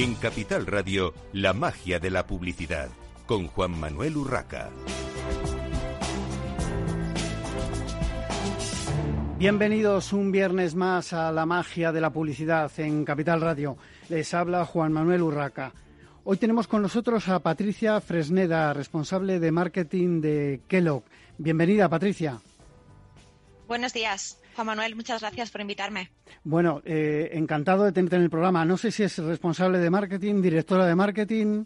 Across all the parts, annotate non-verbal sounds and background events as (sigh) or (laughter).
En Capital Radio, la magia de la publicidad, con Juan Manuel Urraca. Bienvenidos un viernes más a la magia de la publicidad en Capital Radio. Les habla Juan Manuel Urraca. Hoy tenemos con nosotros a Patricia Fresneda, responsable de marketing de Kellogg. Bienvenida, Patricia. Buenos días. Juan Manuel, muchas gracias por invitarme. Bueno, eh, encantado de tenerte en el programa. No sé si es responsable de marketing, directora de marketing.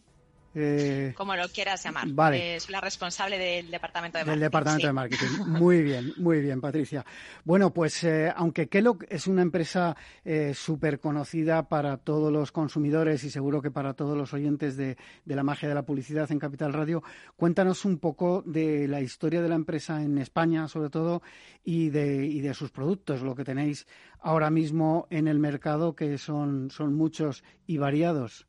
Eh, Como lo quieras llamar. Vale. soy la responsable del departamento de marketing. Del departamento de marketing. Muy bien, muy bien, Patricia. Bueno, pues eh, aunque Kellogg es una empresa eh, súper conocida para todos los consumidores y seguro que para todos los oyentes de, de, la magia de la publicidad en Capital Radio, cuéntanos un poco de la historia de la empresa en España, sobre todo, y de, y de sus productos, lo que tenéis ahora mismo en el mercado, que son, son muchos y variados.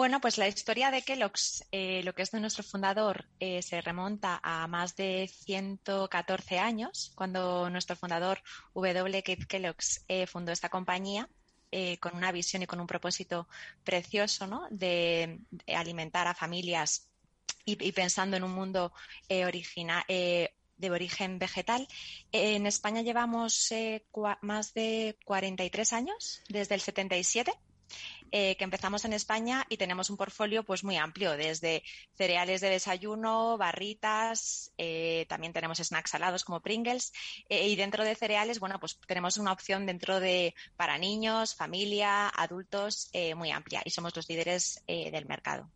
Bueno, pues la historia de Kellogg's, eh, lo que es de nuestro fundador, eh, se remonta a más de 114 años, cuando nuestro fundador W. Keith Kellogg's eh, fundó esta compañía con una visión y con un propósito precioso ¿no? de, alimentar a familias y, pensando en un mundo de origen vegetal. En España llevamos más de 43 años, desde el 77. Eh, que empezamos en España y tenemos un portfolio pues muy amplio, desde cereales de desayuno, barritas, eh, también tenemos snacks salados como Pringles eh, y dentro de cereales, bueno, pues tenemos una opción dentro de para niños, familia, adultos muy amplia y somos los líderes del mercado.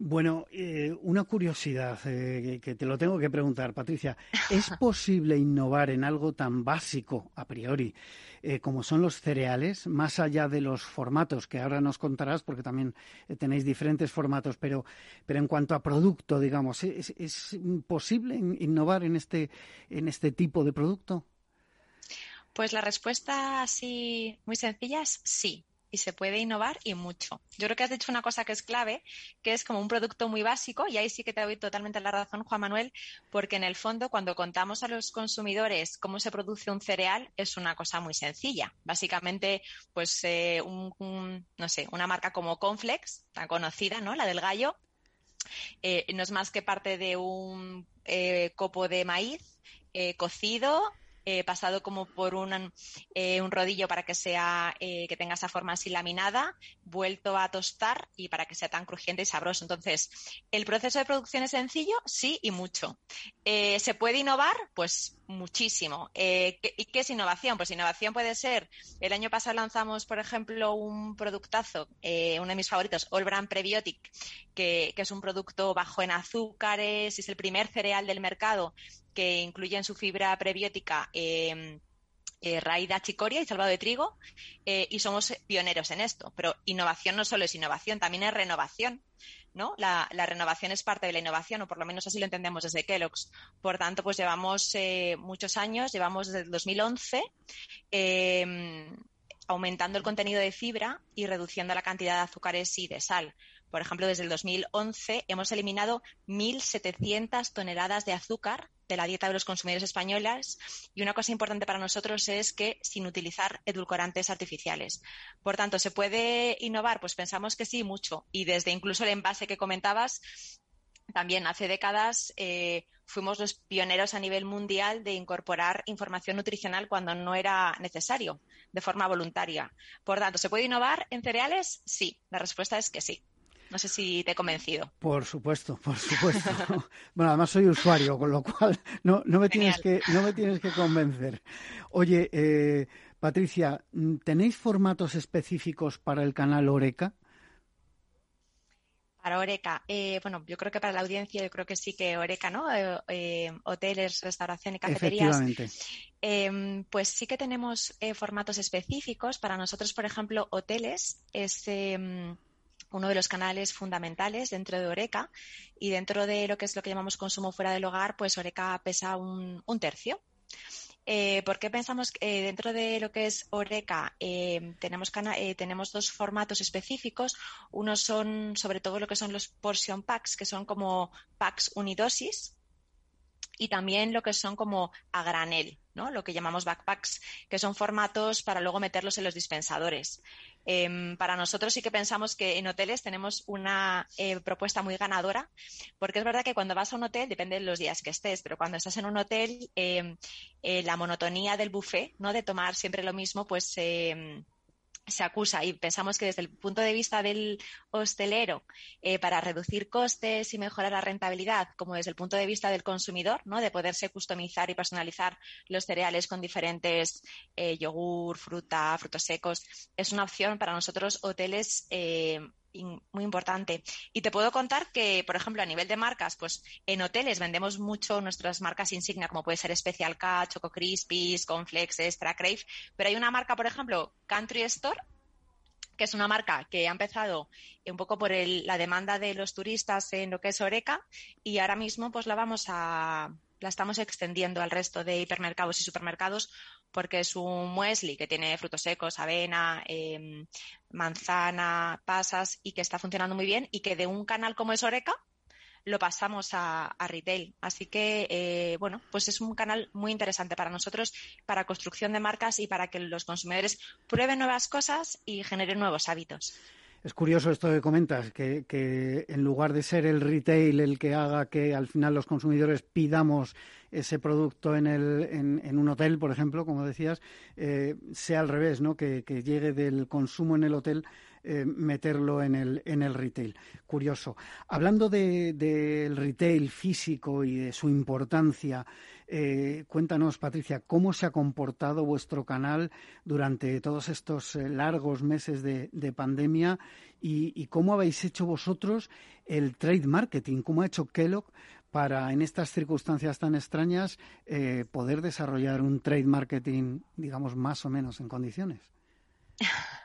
Bueno, eh, una curiosidad eh, que te lo tengo que preguntar, Patricia. (laughs) ¿Es posible innovar en algo tan básico, a priori, eh, como son los cereales, más allá de los formatos, que ahora nos contarás, porque también tenéis diferentes formatos, pero, pero en cuanto a producto, digamos, ¿es, es posible innovar en este, en este tipo de producto? Pues la respuesta así muy sencilla es sí y se puede innovar y mucho. Yo creo que has dicho una cosa que es clave, que es como un producto muy básico, y ahí sí que te doy totalmente la razón, Juan Manuel, porque en el fondo cuando contamos a los consumidores cómo se produce un cereal es una cosa muy sencilla. Básicamente, pues eh, un, no sé, una marca como Conflex, tan conocida, ¿no? La del gallo, eh, no es más que parte de un eh, copo de maíz cocido, eh, pasado como por un, eh, un, rodillo para que sea eh, que tenga esa forma así laminada, vuelto a tostar y para que sea tan crujiente y sabroso. Entonces, el proceso de producción es sencillo, sí y mucho. ¿Se puede innovar? Pues muchísimo. ¿Y qué es innovación? Pues innovación puede ser, el año pasado lanzamos, por ejemplo, un productazo, uno de mis favoritos, All Brand Prebiotic, que, que, es un producto bajo en azúcares, es el primer cereal del mercado que incluye en su fibra prebiótica eh, eh, raída chicoria y salvado de trigo eh, y somos pioneros en esto. Pero innovación no solo es innovación, también es renovación. ¿no? La, renovación es parte de la innovación, o por lo menos así lo entendemos desde Kellogg's. Por tanto, pues llevamos muchos años, llevamos desde el 2011 aumentando el contenido de fibra y reduciendo la cantidad de azúcares y de sal. Por ejemplo, desde el 2011 hemos eliminado 1.700 toneladas de azúcar de la dieta de los consumidores españoles y una cosa importante para nosotros es que sin utilizar edulcorantes artificiales. Por tanto, ¿se puede innovar? Pues pensamos que sí, mucho. Y desde incluso el envase que comentabas, también hace décadas eh, fuimos los pioneros a nivel mundial de incorporar información nutricional cuando no era necesario, de forma voluntaria. Por tanto, ¿se puede innovar en cereales? Sí, la respuesta es que sí. No sé si te he convencido. Por supuesto, por supuesto. (laughs) bueno, además soy usuario, con lo cual no, no, me, tienes que, no me tienes que convencer. Oye, eh, Patricia, ¿tenéis formatos específicos para el canal Oreca? Para Oreca, eh, bueno, yo creo que para la audiencia, yo creo que sí que Oreca, ¿no? Eh, hoteles, restauración y cafeterías. Efectivamente. pues sí que tenemos formatos específicos. Para nosotros, por ejemplo, hoteles es em, uno de los canales fundamentales dentro de Oreca y dentro de lo que es lo que llamamos consumo fuera del hogar, pues Oreca pesa un, tercio. Eh, ¿Por qué pensamos que eh, dentro de lo que es Oreca eh, tenemos, tenemos dos formatos específicos? Uno son sobre todo lo que son los portion packs, que son como packs unidosis, y también lo que son como a granel, ¿no? Lo que llamamos backpacks, que son formatos para luego meterlos en los dispensadores. Em, para nosotros sí que pensamos que en hoteles tenemos una eh, propuesta muy ganadora, porque es verdad que cuando vas a un hotel, depende de los días que estés, pero cuando estás en un hotel, em, eh, la monotonía del buffet, ¿no? De tomar siempre lo mismo, pues em, se acusa y pensamos que desde el punto de vista del hostelero, eh, para reducir costes y mejorar la rentabilidad, como desde el punto de vista del consumidor, ¿no? de poderse customizar y personalizar los cereales con diferentes eh, yogur, fruta, frutos secos, es una opción para nosotros hoteles eh, muy importante. Y te puedo contar que, por ejemplo, a nivel de marcas, pues en hoteles vendemos mucho nuestras marcas insignia, como puede ser Special K, Choco Crispies, Conflex, Extra, Crave, pero hay una marca, por ejemplo, Country Store, que es una marca que ha empezado un poco por la demanda de los turistas en lo que es Oreca y ahora mismo pues la vamos a la estamos extendiendo al resto de hipermercados y supermercados porque es un muesli que tiene frutos secos, avena, em, manzana, pasas y que está funcionando muy bien y que de un canal como es Oreca lo pasamos a, retail. Así que, eh, bueno, pues es un canal muy interesante para nosotros, para construcción de marcas y para que los consumidores prueben nuevas cosas y generen nuevos hábitos. Es curioso esto que comentas, que, que, en lugar de ser el retail el que haga que al final los consumidores pidamos ese producto en, el, en, un hotel, por ejemplo, como decías, eh, sea al revés, ¿no? Que, llegue del consumo en el hotel eh, meterlo en el, en el retail. Curioso. Hablando del retail físico y de su importancia, eh, cuéntanos, Patricia, cómo se ha comportado vuestro canal durante todos estos largos meses de, pandemia y, y, cómo habéis hecho vosotros el trade marketing, cómo ha hecho Kellogg para, en estas circunstancias tan extrañas, eh, poder desarrollar un trade marketing, digamos, más o menos en condiciones? (laughs)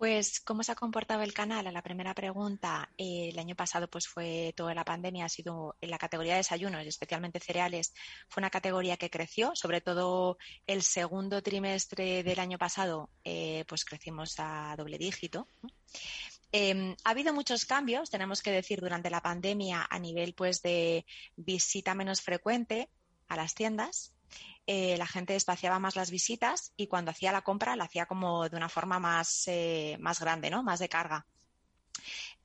Pues, ¿cómo se ha comportado el canal? A la primera pregunta, eh, el año pasado pues fue toda la pandemia, ha sido en la categoría de desayunos especialmente cereales, fue una categoría que creció, sobre todo el segundo trimestre del año pasado, eh, pues crecimos a doble dígito. Em, ha habido muchos cambios, tenemos que decir, durante la pandemia a nivel pues de visita menos frecuente a las tiendas. Eh, la gente espaciaba más las visitas y cuando hacía la compra la hacía como de una forma más, eh, más grande, ¿no? Más de carga.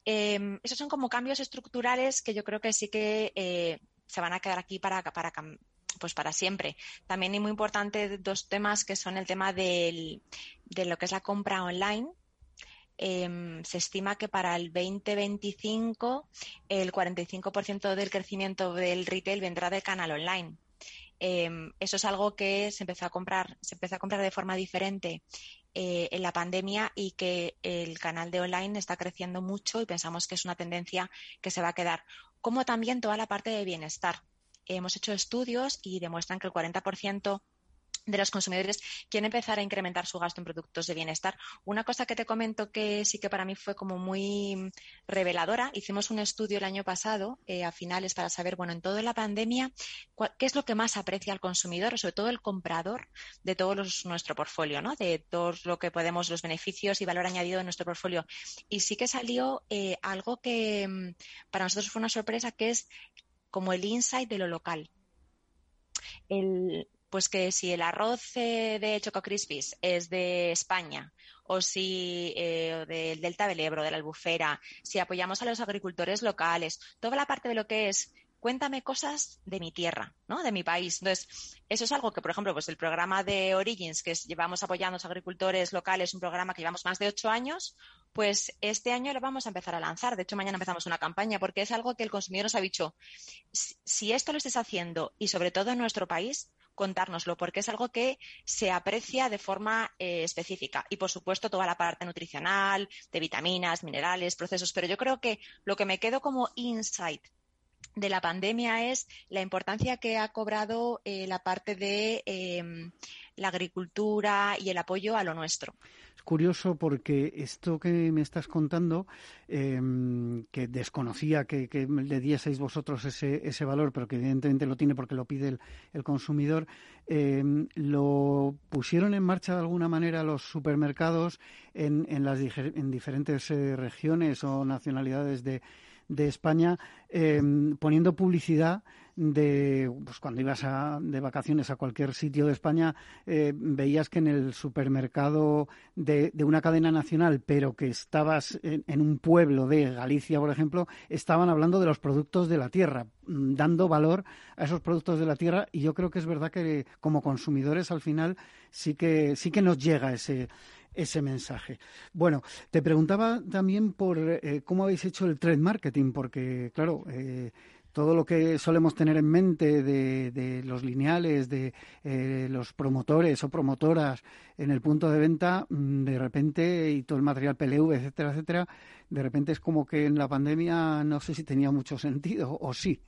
Em, esos son como cambios estructurales que yo creo que sí que eh, se van a quedar aquí para, para, pues para siempre. También es muy importante dos temas que son el tema de lo que es la compra online, Em, se estima que para el 2025 el 45% del crecimiento del retail vendrá del canal online. Em, eso es algo que se empezó a comprar, se empezó a comprar de forma diferente eh, en la pandemia y que el canal de online está creciendo mucho y pensamos que es una tendencia que se va a quedar, como también toda la parte de bienestar. Hemos hecho estudios y demuestran que el 40% de los consumidores quieren empezar a incrementar su gasto en productos de bienestar. Una cosa que te comento que sí que para mí fue como muy reveladora, hicimos un estudio el año pasado eh, a finales para saber, bueno, en toda la pandemia, qué es lo que más aprecia al consumidor, sobre todo el comprador de todo nuestro portfolio, ¿no? De todo lo que podemos, los beneficios y valor añadido de nuestro portfolio. Y sí que salió eh, algo que mm, para nosotros fue una sorpresa, que es como el insight de lo local. El, pues que si el arroz eh, de Choco Crispies es de España o si eh, del Delta del Ebro, de la Albufera, si apoyamos a los agricultores locales, toda la parte de lo que es cuéntame cosas de mi tierra, ¿no? De mi país. Entonces, eso es algo que, por ejemplo, pues el programa de Origins, que llevamos apoyando a los agricultores locales, un programa que llevamos más de ocho años, pues este año lo vamos a empezar a lanzar. De hecho, mañana empezamos una campaña porque es algo que el consumidor nos ha dicho, si esto lo estés haciendo y sobre todo en nuestro país, contárnoslo, porque es algo que se aprecia de forma eh, específica. Y, por supuesto, toda la parte nutricional, de vitaminas, minerales, procesos. Pero yo creo que lo que me quedo como insight de la pandemia es la importancia que ha cobrado eh, la parte de em, la agricultura y el apoyo a lo nuestro curioso porque esto que me estás contando, em, que desconocía que, le dieseis vosotros ese, ese valor, pero que evidentemente lo tiene porque lo pide el, consumidor, em, lo pusieron en marcha de alguna manera los supermercados en, en las en diferentes eh, regiones o nacionalidades de, de España em, poniendo publicidad de pues cuando ibas de vacaciones a cualquier sitio de España eh, veías que en el supermercado de, una cadena nacional pero que estabas en, un pueblo de Galicia por ejemplo estaban hablando de los productos de la tierra mm, dando valor a esos productos de la tierra y yo creo que es verdad que como consumidores al final sí que sí que nos llega ese ese mensaje. Bueno, te preguntaba también por eh, cómo habéis hecho el trade marketing, porque, claro, eh, todo lo que solemos tener en mente de, los lineales, de eh, los promotores o promotoras en el punto de venta, mm, de repente, y todo el material PLV, etcétera, etcétera, de repente es como que en la pandemia no sé si tenía mucho sentido o sí.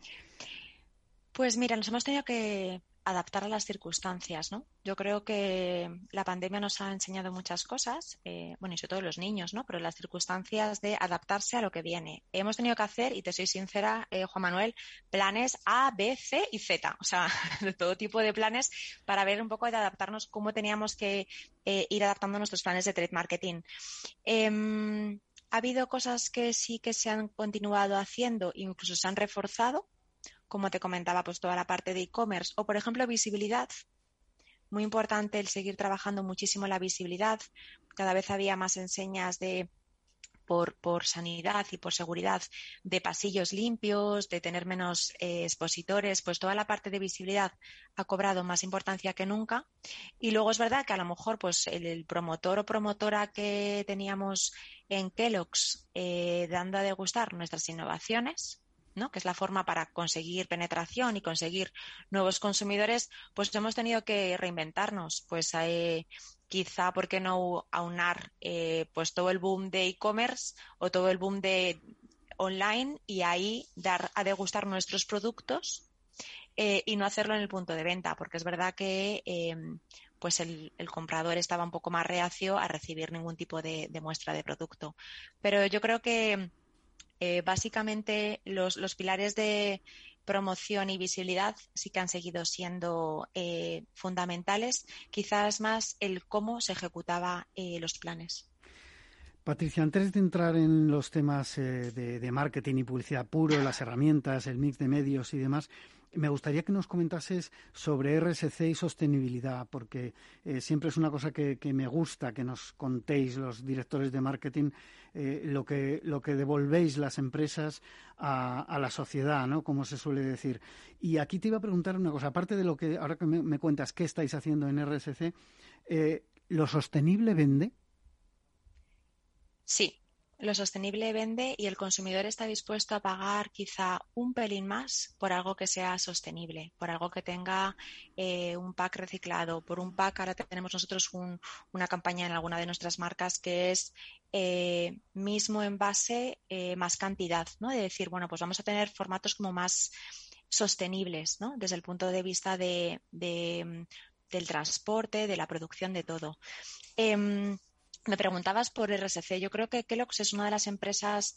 Pues mira, nos hemos tenido que adaptar a las circunstancias, ¿no? Yo creo que la pandemia nos ha enseñado muchas cosas, eh, bueno, y sobre todo los niños, ¿no? Pero las circunstancias de adaptarse a lo que viene. Hemos tenido que hacer, y te soy sincera, eh, Juan Manuel, planes A, B, C y Z, o sea, (laughs) de todo tipo de planes para ver un poco de adaptarnos cómo teníamos que eh, ir adaptando nuestros planes de trade marketing. Em, ha habido cosas que sí que se han continuado haciendo, incluso se han reforzado, como te comentaba, pues toda la parte de e-commerce o, por ejemplo, visibilidad. Muy importante el seguir trabajando muchísimo la visibilidad. Cada vez había más enseñas de por, por, sanidad y por seguridad de pasillos limpios, de tener menos eh, expositores, pues toda la parte de visibilidad ha cobrado más importancia que nunca. Y luego es verdad que a lo mejor pues el, promotor o promotora que teníamos en Kellogg's eh, dando a degustar nuestras innovaciones, que es la forma para conseguir penetración y conseguir nuevos consumidores, pues hemos tenido que reinventarnos. Pues eh, quizá, ¿por qué no aunar eh, pues todo el boom de e-commerce o todo el boom de online y ahí dar a degustar nuestros productos eh, y no hacerlo en el punto de venta? Porque es verdad que pues el, comprador estaba un poco más reacio a recibir ningún tipo de muestra de producto. Pero yo creo que eh, básicamente los, pilares de promoción y visibilidad sí que han seguido siendo eh, fundamentales, quizás más el cómo se ejecutaba eh, los planes. Patricia, antes de entrar en los temas de, marketing y publicidad puro, las herramientas, el mix de medios y demás, me gustaría que nos comentases sobre RSC y sostenibilidad, porque eh, siempre es una cosa que, me gusta que nos contéis los directores de marketing eh, lo, que, lo que devolvéis las empresas a, la sociedad, ¿no? Como se suele decir. Y aquí te iba a preguntar una cosa, aparte de lo que ahora que me, cuentas qué estáis haciendo en RSC, eh, ¿lo sostenible vende? Sí, lo sostenible vende y el consumidor está dispuesto a pagar quizá un pelín más por algo que sea sostenible, por algo que tenga eh, un pack reciclado, por un pack. Ahora tenemos nosotros una campaña en alguna de nuestras marcas que es eh, mismo envase eh, más cantidad, ¿no? De decir, bueno, pues vamos a tener formatos como más sostenibles, ¿no? Desde el punto de vista de, del transporte, de la producción, de todo. Em, me preguntabas por RSC. Yo creo que Kellogg's es una de las empresas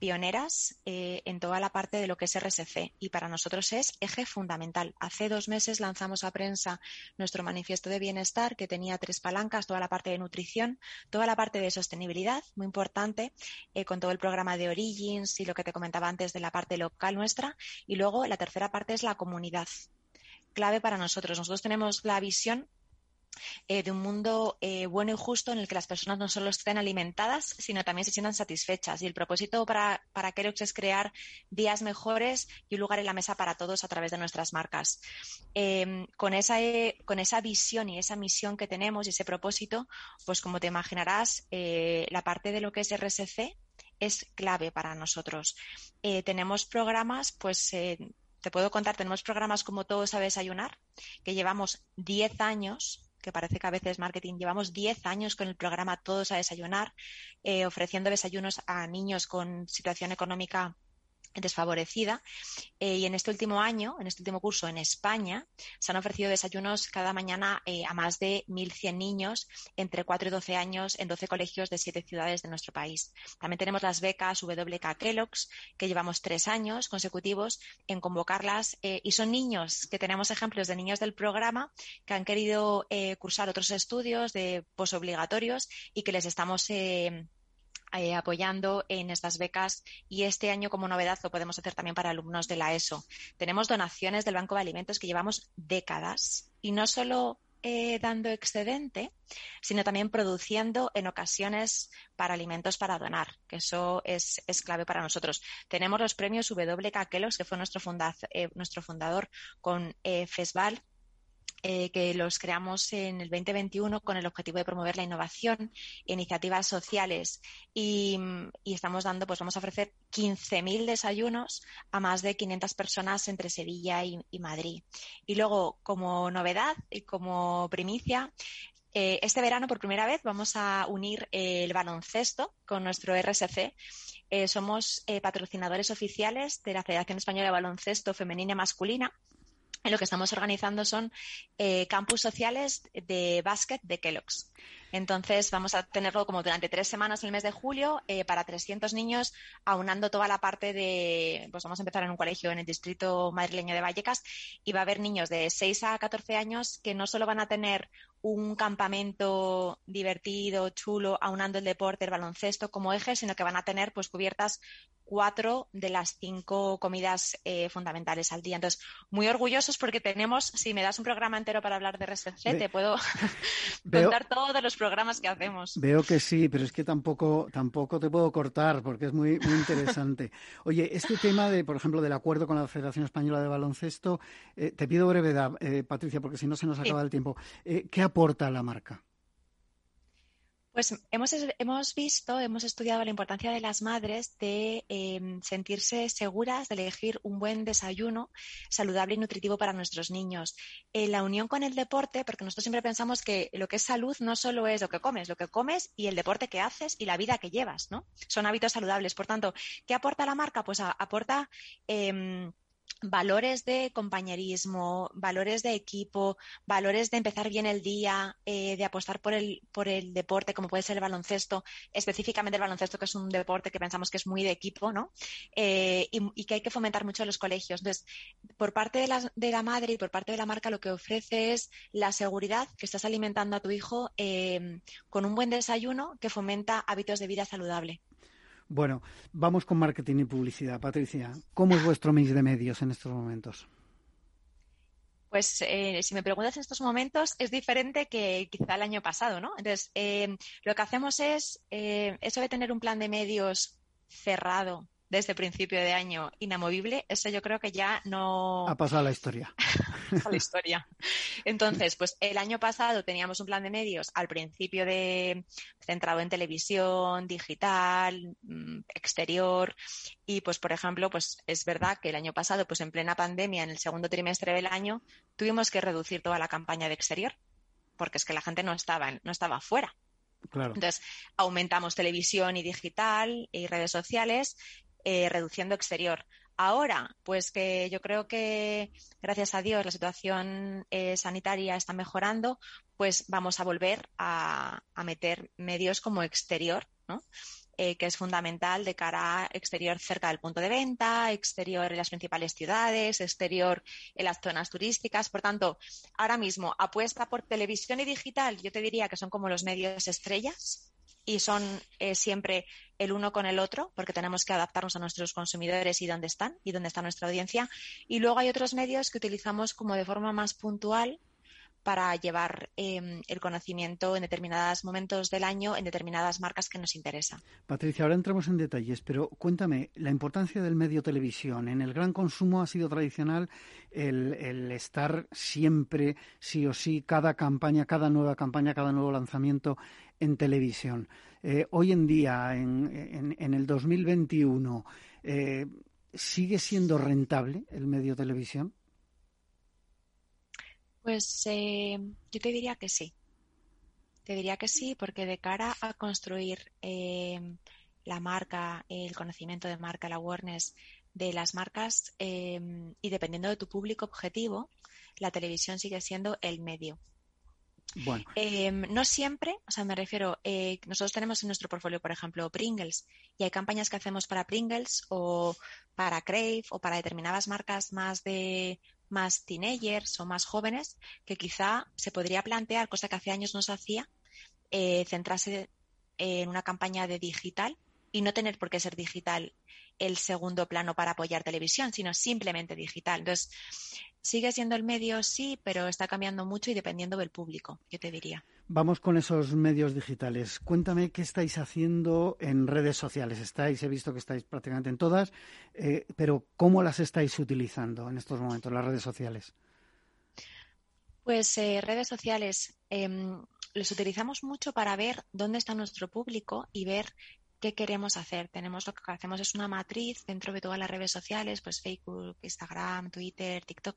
pioneras eh, en toda la parte de lo que es RSC y para nosotros es eje fundamental. Hace dos meses lanzamos a prensa nuestro manifiesto de bienestar que tenía tres palancas, toda la parte de nutrición, toda la parte de sostenibilidad, muy importante, eh, con todo el programa de Origins y lo que te comentaba antes de la parte local nuestra y luego la tercera parte es la comunidad clave para nosotros. Nosotros tenemos la visión eh, de un mundo eh, bueno y justo en el que las personas no solo estén alimentadas, sino también se sientan satisfechas. Y el propósito para, para Kerox es crear días mejores y un lugar en la mesa para todos a través de nuestras marcas. Em, con, esa, eh, con esa visión y esa misión que tenemos y ese propósito, pues como te imaginarás, la parte de lo que es RSC es clave para nosotros. tenemos programas, pues te puedo contar, tenemos programas como Todos a Desayunar, que llevamos 10 años que parece que a veces marketing llevamos 10 años con el programa Todos a Desayunar, eh, ofreciendo desayunos a niños con situación económica desfavorecida. Eh, y en este último año, en este último curso en España, se han ofrecido desayunos cada mañana eh, a más de 1.100 niños entre 4 y 12 años en 12 colegios de 7 ciudades de nuestro país. También tenemos las becas WK Kellogg's, que llevamos tres años consecutivos en convocarlas. Eh, y son niños que tenemos ejemplos de niños del programa que han querido cursar otros estudios de posobligatorios y que les estamos eh, apoyando en estas becas y este año como novedad lo podemos hacer también para alumnos de la ESO. Tenemos donaciones del Banco de Alimentos que llevamos décadas y no solo eh, dando excedente, sino también produciendo en ocasiones para alimentos para donar, que eso es, clave para nosotros. Tenemos los premios WK Kellogg, que fue nuestro, eh, nuestro fundador con FESVAL, eh, que los creamos en el 2021 con el objetivo de promover la innovación, iniciativas sociales y, estamos dando, pues vamos a ofrecer 15.000 desayunos a más de 500 personas entre Sevilla y, Madrid. Y luego, como novedad y como primicia, eh, este verano, por primera vez, vamos a unir el baloncesto con nuestro RSC. Eh, somos patrocinadores oficiales de la Federación Española de Baloncesto Femenina y Masculina lo que estamos organizando son eh, campus sociales de básquet de Kellogg's. Entonces vamos a tenerlo como durante tres semanas en el mes de julio eh, para 300 niños, aunando toda la parte de, pues vamos a empezar en un colegio en el distrito madrileño de Vallecas y va a haber niños de 6 a 14 años que no solo van a tener un campamento divertido, chulo, aunando el deporte, el baloncesto como eje, sino que van a tener pues cubiertas cuatro de las cinco comidas eh, fundamentales al día. Entonces, muy orgullosos porque tenemos, si me das un programa entero para hablar de RSC, te puedo (laughs) contar todos los programas que hacemos. Veo que sí, pero es que tampoco, tampoco te puedo cortar porque es muy, muy interesante. (laughs) Oye, este tema de, por ejemplo, del acuerdo con la Federación Española de Baloncesto, eh, te pido brevedad, eh, Patricia, porque si no se nos acaba el tiempo. ¿Qué aporta la marca? Pues hemos, hemos visto, hemos estudiado la importancia de las madres de em, sentirse seguras de elegir un buen desayuno saludable y nutritivo para nuestros niños. la unión con el deporte, porque nosotros siempre pensamos que lo que es salud no solo es lo que comes, lo que comes y el deporte que haces y la vida que llevas, ¿no? Son hábitos saludables. Por tanto, ¿qué aporta la marca? Pues aporta em, valores de compañerismo, valores de equipo, valores de empezar bien el día, eh, de apostar por el, por el deporte, como puede ser el baloncesto, específicamente el baloncesto, que es un deporte que pensamos que es muy de equipo, ¿no? Eh, y, que hay que fomentar mucho en los colegios. Entonces, por parte de la, de la, madre y por parte de la marca, lo que ofrece es la seguridad que estás alimentando a tu hijo eh, con un buen desayuno que fomenta hábitos de vida saludable. Bueno, vamos con marketing y publicidad. Patricia, ¿cómo es vuestro mix de medios en estos momentos? Pues eh, si me preguntas en estos momentos, es diferente que quizá el año pasado, ¿no? Entonces, eh, lo que hacemos es, eh, eso de tener un plan de medios cerrado desde principio de año inamovible, eso yo creo que ya no... Ha pasado la historia. (laughs) a la historia. Entonces, pues el año pasado teníamos un plan de medios al principio de centrado en televisión, digital, mm, exterior y pues por ejemplo, pues es verdad que el año pasado, pues en plena pandemia, en el segundo trimestre del año, tuvimos que reducir toda la campaña de exterior porque es que la gente no estaba no estaba fuera. Entonces, aumentamos televisión y digital y redes sociales eh, reduciendo exterior. Ahora, pues que yo creo que, gracias a Dios, la situación eh, sanitaria está mejorando, pues vamos a volver a, meter medios como exterior, ¿no? Eh, que es fundamental de cara a exterior cerca del punto de venta, exterior en las principales ciudades, exterior en las zonas turísticas. Por tanto, ahora mismo apuesta por televisión y digital, yo te diría que son como los medios estrellas y son eh, siempre el uno con el otro, porque tenemos que adaptarnos a nuestros consumidores y dónde están y dónde está nuestra audiencia. Y luego hay otros medios que utilizamos como de forma más puntual para llevar em, el conocimiento en determinados momentos del año, en determinadas marcas que nos interesan. Patricia, ahora entramos en detalles, pero cuéntame, la importancia del medio televisión. En el gran consumo ha sido tradicional el, el estar siempre, sí o sí, cada campaña, cada nueva campaña, cada nuevo lanzamiento en televisión. Eh, hoy en día, en, en, el 2021, eh, ¿sigue siendo rentable el medio televisión? Pues eh, yo te diría que sí. Te diría que sí, porque de cara a construir la marca, el conocimiento de marca, la awareness de las marcas y dependiendo de tu público objetivo, la televisión sigue siendo el medio bueno. Em, no siempre, o sea, me refiero, eh, nosotros tenemos en nuestro portfolio, por ejemplo, Pringles, y hay campañas que hacemos para Pringles o para Crave o para determinadas marcas más de más teenagers o más jóvenes, que quizá se podría plantear, cosa que hace años no se hacía, eh, centrarse en una campaña de digital y no tener por qué ser digital el segundo plano para apoyar televisión, sino simplemente digital. Entonces, sigue siendo el medio, sí, pero está cambiando mucho y dependiendo del público, yo te diría. Vamos con esos medios digitales. Cuéntame qué estáis haciendo en redes sociales. Estáis, he visto que estáis prácticamente en todas, eh, pero ¿cómo las estáis utilizando en estos momentos, las redes sociales? Pues eh, redes sociales em, los utilizamos mucho para ver dónde está nuestro público y ver qué queremos hacer. Tenemos lo que hacemos es una matriz dentro de todas las redes sociales, pues Facebook, Instagram, Twitter, TikTok.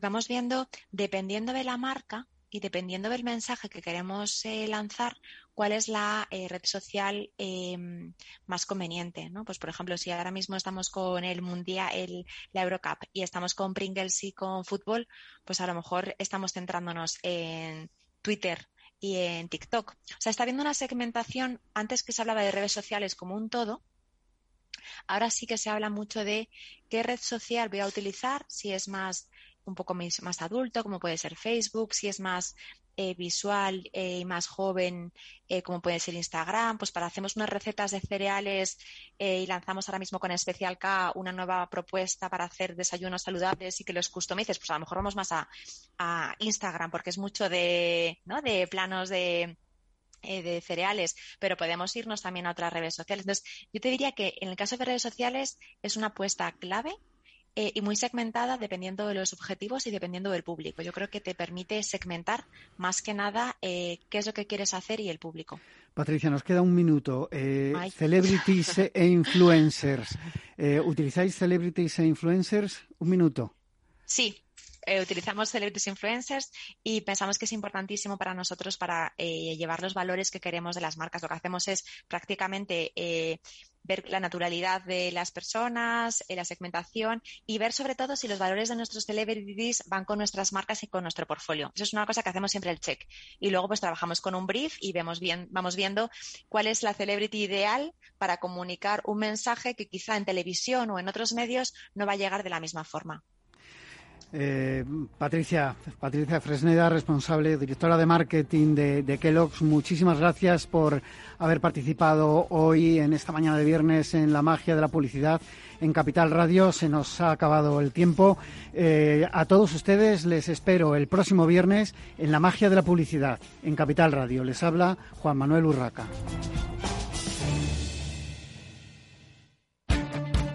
Vamos viendo, dependiendo de la marca y dependiendo del mensaje que queremos eh, lanzar, cuál es la eh, red social em, más conveniente. ¿no? Pues, por ejemplo, si ahora mismo estamos con el Mundial, el, la Eurocup y estamos con Pringles y con fútbol, pues a lo mejor estamos centrándonos en Twitter y en TikTok. O sea, está habiendo una segmentación, antes que se hablaba de redes sociales como un todo, ahora sí que se habla mucho de qué red social voy a utilizar, si es más un poco más, más adulto, como puede ser Facebook, si es más eh, visual eh, y más joven, eh, como puede ser Instagram, pues para hacemos unas recetas de cereales y lanzamos ahora mismo con Especial K una nueva propuesta para hacer desayunos saludables y que los customices, pues a lo mejor vamos más a, a Instagram porque es mucho de, ¿no? de planos de, de cereales, pero podemos irnos también a otras redes sociales. Entonces, yo te diría que en el caso de redes sociales es una apuesta clave eh, y muy segmentada dependiendo de los objetivos y dependiendo del público. Yo creo que te permite segmentar más que nada eh, qué es lo que quieres hacer y el público. Patricia, nos queda un minuto. Eh, celebrities (laughs) e influencers. ¿Utilizáis celebrities e influencers? Un minuto. Sí, utilizamos celebrities influencers y pensamos que es importantísimo para nosotros para llevar los valores que queremos de las marcas. Lo que hacemos es prácticamente ver la naturalidad de las personas, eh, la segmentación y ver sobre todo si los valores de nuestros celebrities van con nuestras marcas y con nuestro portfolio. Eso es una cosa que hacemos siempre el check. Y luego pues trabajamos con un brief y vemos bien, vamos viendo cuál es la celebrity ideal para comunicar un mensaje que quizá en televisión o en otros medios no va a llegar de la misma forma. Eh, Patricia, Patricia Fresneda, responsable, directora de marketing de, Kellogg's, muchísimas gracias por haber participado hoy en esta mañana de viernes en la magia de la publicidad en Capital Radio. Se nos ha acabado el tiempo. Eh, a todos ustedes les espero el próximo viernes en la magia de la publicidad en Capital Radio. Les habla Juan Manuel Urraca.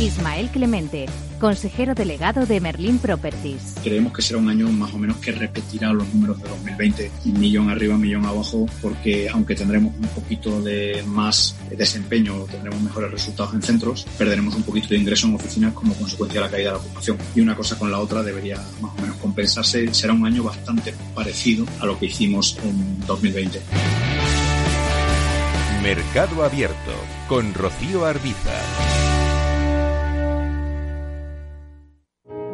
Ismael Clemente, consejero delegado de Merlin Properties. Creemos que será un año más o menos que repetirá los números de 2020, millón arriba, millón abajo, porque aunque tendremos un poquito de más desempeño, tendremos mejores resultados en centros, perderemos un poquito de ingreso en oficinas como consecuencia de la caída de la ocupación. Y una cosa con la otra debería más o menos compensarse. Será un año bastante parecido a lo que hicimos en 2020. Mercado Abierto con Rocío Arbiza.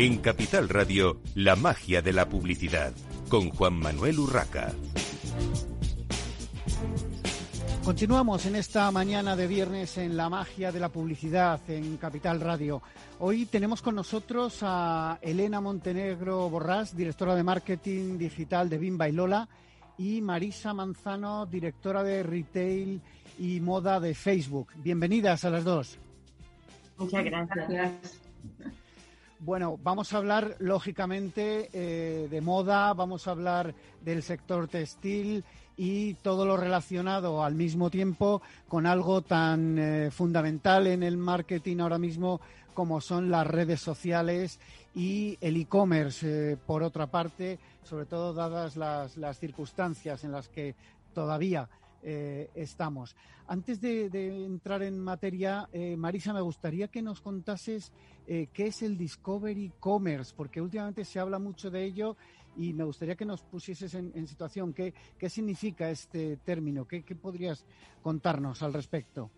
En Capital Radio, la magia de la publicidad, con Juan Manuel Urraca. Continuamos en esta mañana de viernes en la magia de la publicidad en Capital Radio. Hoy tenemos con nosotros a Elena Montenegro Borrás, directora de marketing digital de Bimba y Lola, y Marisa Manzano, directora de retail y moda de Facebook. Bienvenidas a las dos. Muchas gracias. Bueno, vamos a hablar lógicamente eh, de moda, vamos a hablar del sector textil y todo lo relacionado al mismo tiempo con algo tan eh, fundamental en el marketing ahora mismo como son las redes sociales y el e-commerce, eh, por otra parte, sobre todo dadas las, las, circunstancias en las que todavía eh, estamos. Antes de, entrar en materia, Marisa, me gustaría que nos contases qué es el Discovery Commerce, porque últimamente se habla mucho de ello y me gustaría que nos pusieses en, situación qué, qué, significa este término, qué, qué podrías contarnos al respecto.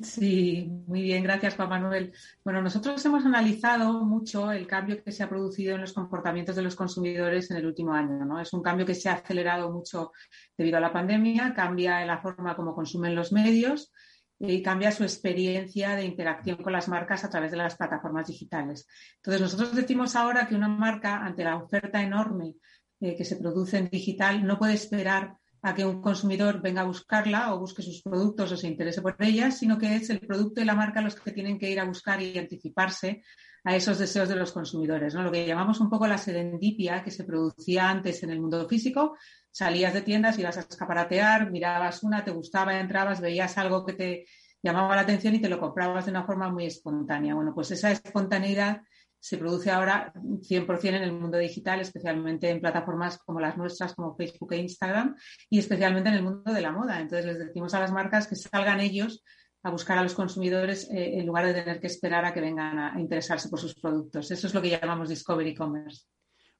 Sí, muy bien, gracias Juan Manuel. Bueno, nosotros hemos analizado mucho el cambio que se ha producido en los comportamientos de los consumidores en el último año. ¿no? Es un cambio que se ha acelerado mucho debido a la pandemia, cambia la forma como consumen los medios, y cambia su experiencia de interacción con las marcas a través de las plataformas digitales. Entonces, nosotros decimos ahora que una marca, ante la oferta enorme eh, que se produce en digital, no puede esperar a que un consumidor venga a buscarla o busque sus productos o se interese por ellas, sino que es el producto y la marca los que tienen que ir a buscar y anticiparse a esos deseos de los consumidores. ¿no? Lo que llamamos un poco la serendipia que se producía antes en el mundo físico, salías de tiendas, ibas a escaparatear, mirabas una, te gustaba, entrabas, veías algo que te llamaba la atención y te lo comprabas de una forma muy espontánea. Bueno, pues esa espontaneidad se produce ahora 100% en el mundo digital, especialmente en plataformas como las nuestras, como Facebook e Instagram, y especialmente en el mundo de la moda. Entonces les decimos a las marcas que salgan ellos a buscar a los consumidores eh, en lugar de tener que esperar a que vengan a interesarse por sus productos. Eso es lo que llamamos Discovery Commerce.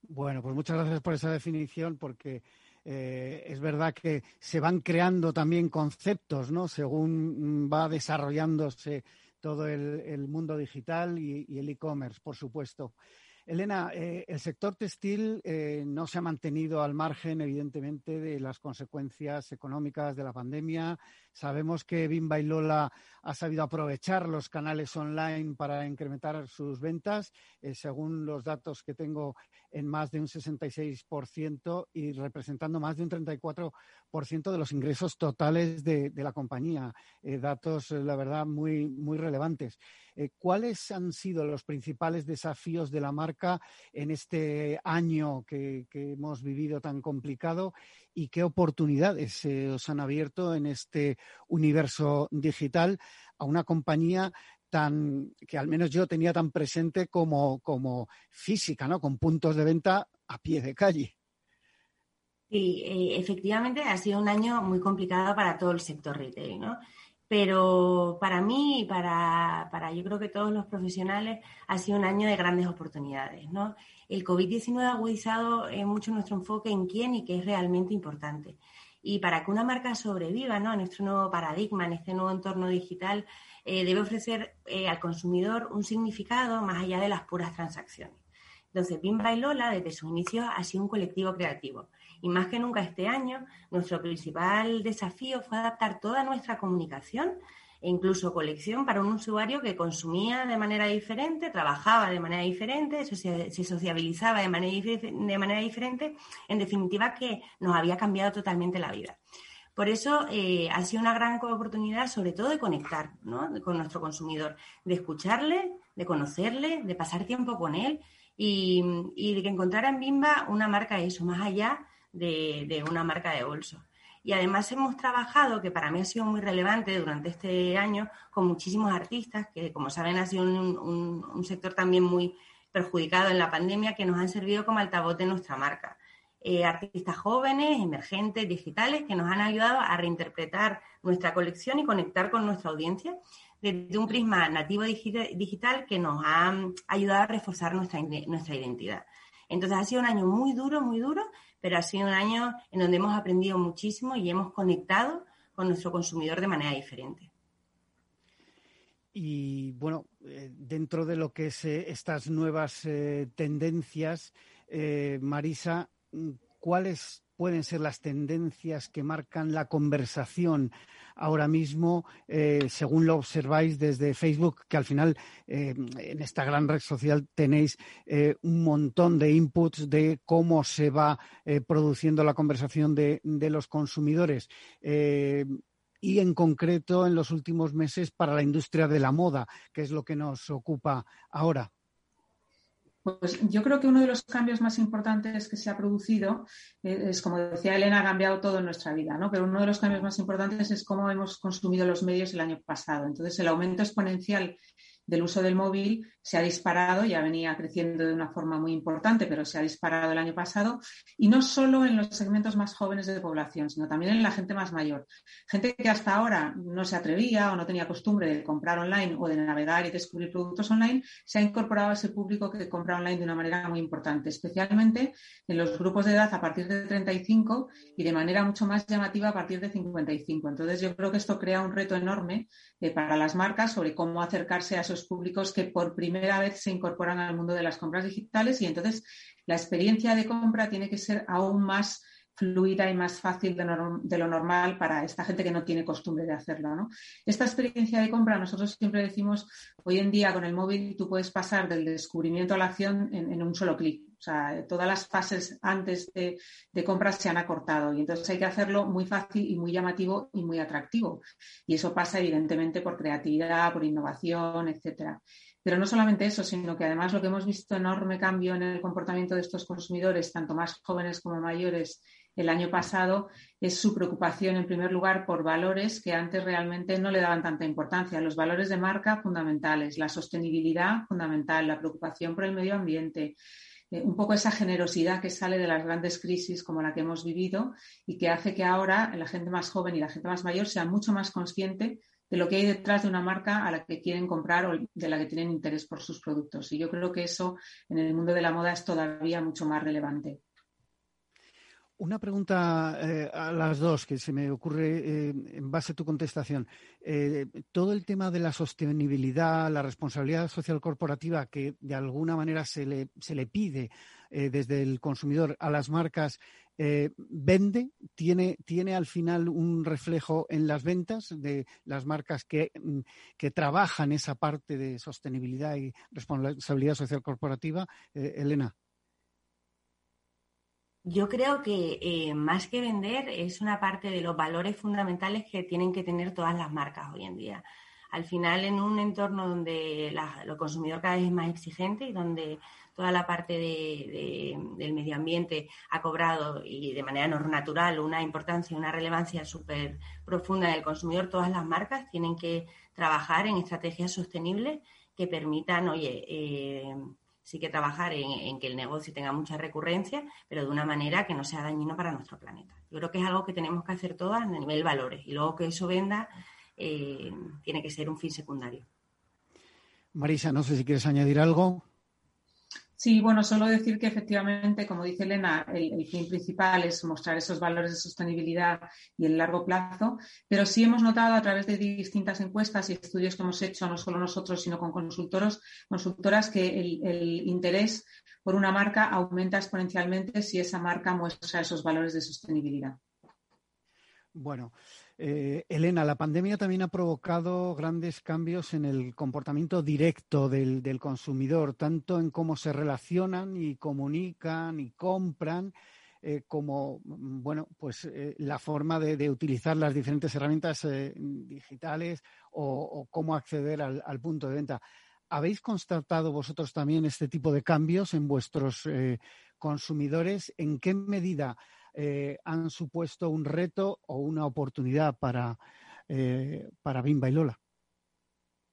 Bueno, pues muchas gracias por esa definición, porque eh, es verdad que se van creando también conceptos, ¿no? Según va desarrollándose todo el, mundo digital y, y el e-commerce, por supuesto. Elena, eh, el sector textil eh, no se ha mantenido al margen, evidentemente, de las consecuencias económicas de la pandemia. Sabemos que Bimba y Lola ha sabido aprovechar los canales online para incrementar sus ventas, eh, según los datos que tengo, en más de un 66% y representando más de un 34% de los ingresos totales de, de la compañía. datos, la verdad, muy, muy relevantes. ¿Cuáles han sido los principales desafíos de la marca? En este año que, hemos vivido tan complicado y qué oportunidades se os han abierto en este universo digital a una compañía tan que al menos yo tenía tan presente como, física, ¿no? Con puntos de venta a pie de calle. Sí, eh, efectivamente ha sido un año muy complicado para todo el sector retail, ¿no? Pero para mí y para, para, yo creo que todos los profesionales ha sido un año de grandes oportunidades. ¿no? El COVID-19 ha agudizado eh, mucho nuestro enfoque en quién y qué es realmente importante. Y para que una marca sobreviva ¿no? en este nuevo paradigma, en este nuevo entorno digital, eh, debe ofrecer eh, al consumidor un significado más allá de las puras transacciones. Entonces, Bimba y Lola, desde sus inicios, ha sido un colectivo creativo y más que nunca este año, nuestro principal desafío fue adaptar toda nuestra comunicación e incluso colección para un usuario que consumía de manera diferente, trabajaba de manera diferente, se sociabilizaba de manera, de manera diferente, en definitiva que nos había cambiado totalmente la vida. Por eso eh, ha sido una gran oportunidad, sobre todo, de conectar con nuestro consumidor, de escucharle, de conocerle, de pasar tiempo con él y, de que encontrara en Bimba una marca eso, más allá de, una marca de bolso. Y además hemos trabajado, que para mí ha sido muy relevante durante este año, con muchísimos artistas, que como saben ha sido un, sector también muy perjudicado en la pandemia, que nos han servido como altavoz de nuestra marca. Eh, artistas jóvenes, emergentes, digitales, que nos han ayudado a reinterpretar nuestra colección y conectar con nuestra audiencia desde un prisma nativo digital que nos ha ayudado a reforzar nuestra, nuestra identidad. Entonces ha sido un año muy duro, muy duro, pero ha sido un año en donde hemos aprendido muchísimo y hemos conectado con nuestro consumidor de manera diferente. Y bueno, dentro de lo que es estas nuevas tendencias, Marisa, ¿cuáles pueden ser las tendencias que marcan la conversación ahora mismo, eh, según lo observáis desde Facebook, que al final eh, en esta gran red social tenéis eh, un montón de inputs de cómo se va produciendo la conversación de, de los consumidores y en concreto en los últimos meses para la industria de la moda, que es lo que nos ocupa ahora. Pues yo creo que uno de los cambios más importantes que se ha producido eh, es, como decía Elena, ha cambiado todo en nuestra vida, ¿no? Pero uno de los cambios más importantes es cómo hemos consumido los medios el año pasado. Entonces, el aumento exponencial del uso del móvil se ha disparado, ya venía creciendo de una forma muy importante, pero se ha disparado el año pasado, y no solo en los segmentos más jóvenes de población, sino también en la gente más mayor. Gente que hasta ahora no se atrevía o no tenía costumbre de comprar online o de navegar y descubrir productos online, se ha incorporado a ese público que compra online de una manera muy importante, especialmente en los grupos de edad a partir de 35 y de manera mucho más llamativa a partir de 55. Entonces, yo creo que esto crea un reto enorme eh, para las marcas sobre cómo acercarse a esos públicos que por primera vez se incorporan al mundo de las compras digitales y entonces la experiencia de compra tiene que ser aún más fluida y más fácil de, lo normal para esta gente que no tiene costumbre de hacerlo. Esta experiencia de compra, nosotros siempre decimos, hoy en día con el móvil tú puedes pasar del descubrimiento a la acción en, un solo clic. O sea, todas las fases antes de, de compras se han acortado y entonces hay que hacerlo muy fácil y muy llamativo y muy atractivo. Y eso pasa evidentemente por creatividad, por innovación, etcétera. Pero no solamente eso, sino que además lo que hemos visto enorme cambio en el comportamiento de estos consumidores, tanto más jóvenes como mayores, el año pasado, es su preocupación en primer lugar por valores que antes realmente no le daban tanta importancia. Los valores de marca fundamentales, la sostenibilidad fundamental, la preocupación por el medio ambiente, un poco esa generosidad que sale de las grandes crisis como la que hemos vivido y que hace que ahora la gente más joven y la gente más mayor sea mucho más consciente de lo que hay detrás de una marca a la que quieren comprar o de la que tienen interés por sus productos. Y yo creo que eso en el mundo de la moda es todavía mucho más relevante. Una pregunta eh, a las dos que se me ocurre eh, en base a tu contestación. Eh, todo el tema de la sostenibilidad, la responsabilidad social corporativa que de alguna manera se le, se le pide desde el consumidor a las marcas, ¿vende? ¿Tiene, ¿Tiene al final un reflejo en las ventas de las marcas que, mm, que trabajan esa parte de sostenibilidad y responsabilidad social corporativa? Elena. Yo creo que eh, más que vender es una parte de los valores fundamentales que tienen que tener todas las marcas hoy en día. Al final, en un entorno donde el consumidor cada vez es más exigente y donde toda la parte del medio ambiente ha cobrado y de manera no natural una importancia y una relevancia súper profunda en el consumidor, todas las marcas tienen que trabajar en estrategias sostenibles que permitan, oye, eh, sí que trabajar en, que el negocio tenga mucha recurrencia, pero de una manera que no sea dañino para nuestro planeta. Yo creo que es algo que tenemos que hacer todas a nivel valores y luego que eso venda eh, tiene que ser un fin secundario. Marisa, no sé si quieres añadir algo. Sí, bueno, solo decir que efectivamente, como dice Elena, el, fin principal es mostrar esos valores de sostenibilidad y el largo plazo, pero sí hemos notado a través de distintas encuestas y estudios que hemos hecho, no solo nosotros, sino con consultoros, consultoras, que el interés por una marca aumenta exponencialmente si esa marca muestra esos valores de sostenibilidad. Bueno, eh, Elena, la pandemia también ha provocado grandes cambios en el comportamiento directo del, consumidor, tanto en cómo se relacionan y comunican y compran, eh, como bueno, pues eh, la forma de, utilizar las diferentes herramientas digitales o, cómo acceder al, punto de venta. ¿Habéis constatado vosotros también este tipo de cambios en vuestros consumidores? ¿En qué medida? Eh, han supuesto un reto o una oportunidad para, eh, para Bimba y Lola?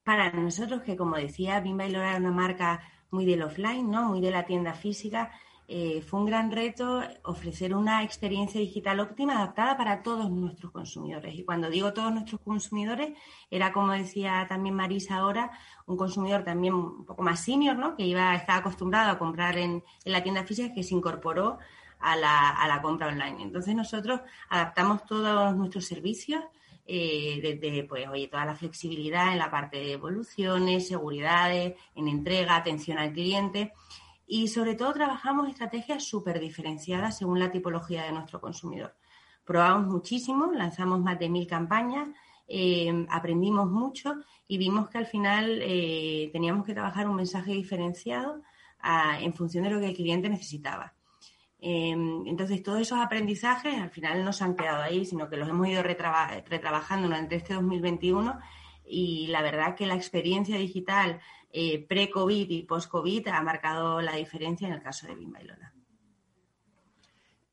Para nosotros, que como decía, Bimba y Lola era una marca muy del offline, ¿no? muy de la tienda física, eh, fue un gran reto ofrecer una experiencia digital óptima adaptada para todos nuestros consumidores. Y cuando digo todos nuestros consumidores, era como decía también Marisa ahora, un consumidor también un poco más senior, ¿no? que iba, estaba acostumbrado a comprar en, en la tienda física, que se incorporó a la, compra online. Entonces nosotros adaptamos todos nuestros servicios eh, desde pues, oye, toda la flexibilidad en la parte de evoluciones, seguridades, en entrega, atención al cliente. Y sobre todo trabajamos estrategias súper diferenciadas según la tipología de nuestro consumidor. Probamos muchísimo, lanzamos más de mil campañas, eh, aprendimos mucho y vimos que al final eh, teníamos que trabajar un mensaje diferenciado en función de lo que el cliente necesitaba. Em, entonces, todos esos aprendizajes al final no se han quedado ahí, sino que los hemos ido retrabajando durante este 2021 y la verdad que la experiencia digital eh, pre-COVID y post-COVID ha marcado la diferencia en el caso de Bimba y Lola.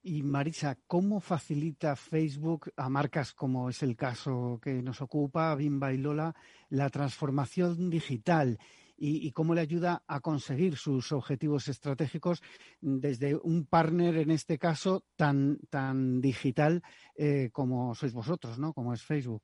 Y Marisa, ¿cómo facilita Facebook a marcas como es el caso que nos ocupa, Bimba y Lola, la transformación digital? Y, cómo le ayuda a conseguir sus objetivos estratégicos desde un partner, en este caso, tan, tan digital eh, como sois vosotros, ¿no? Como es Facebook.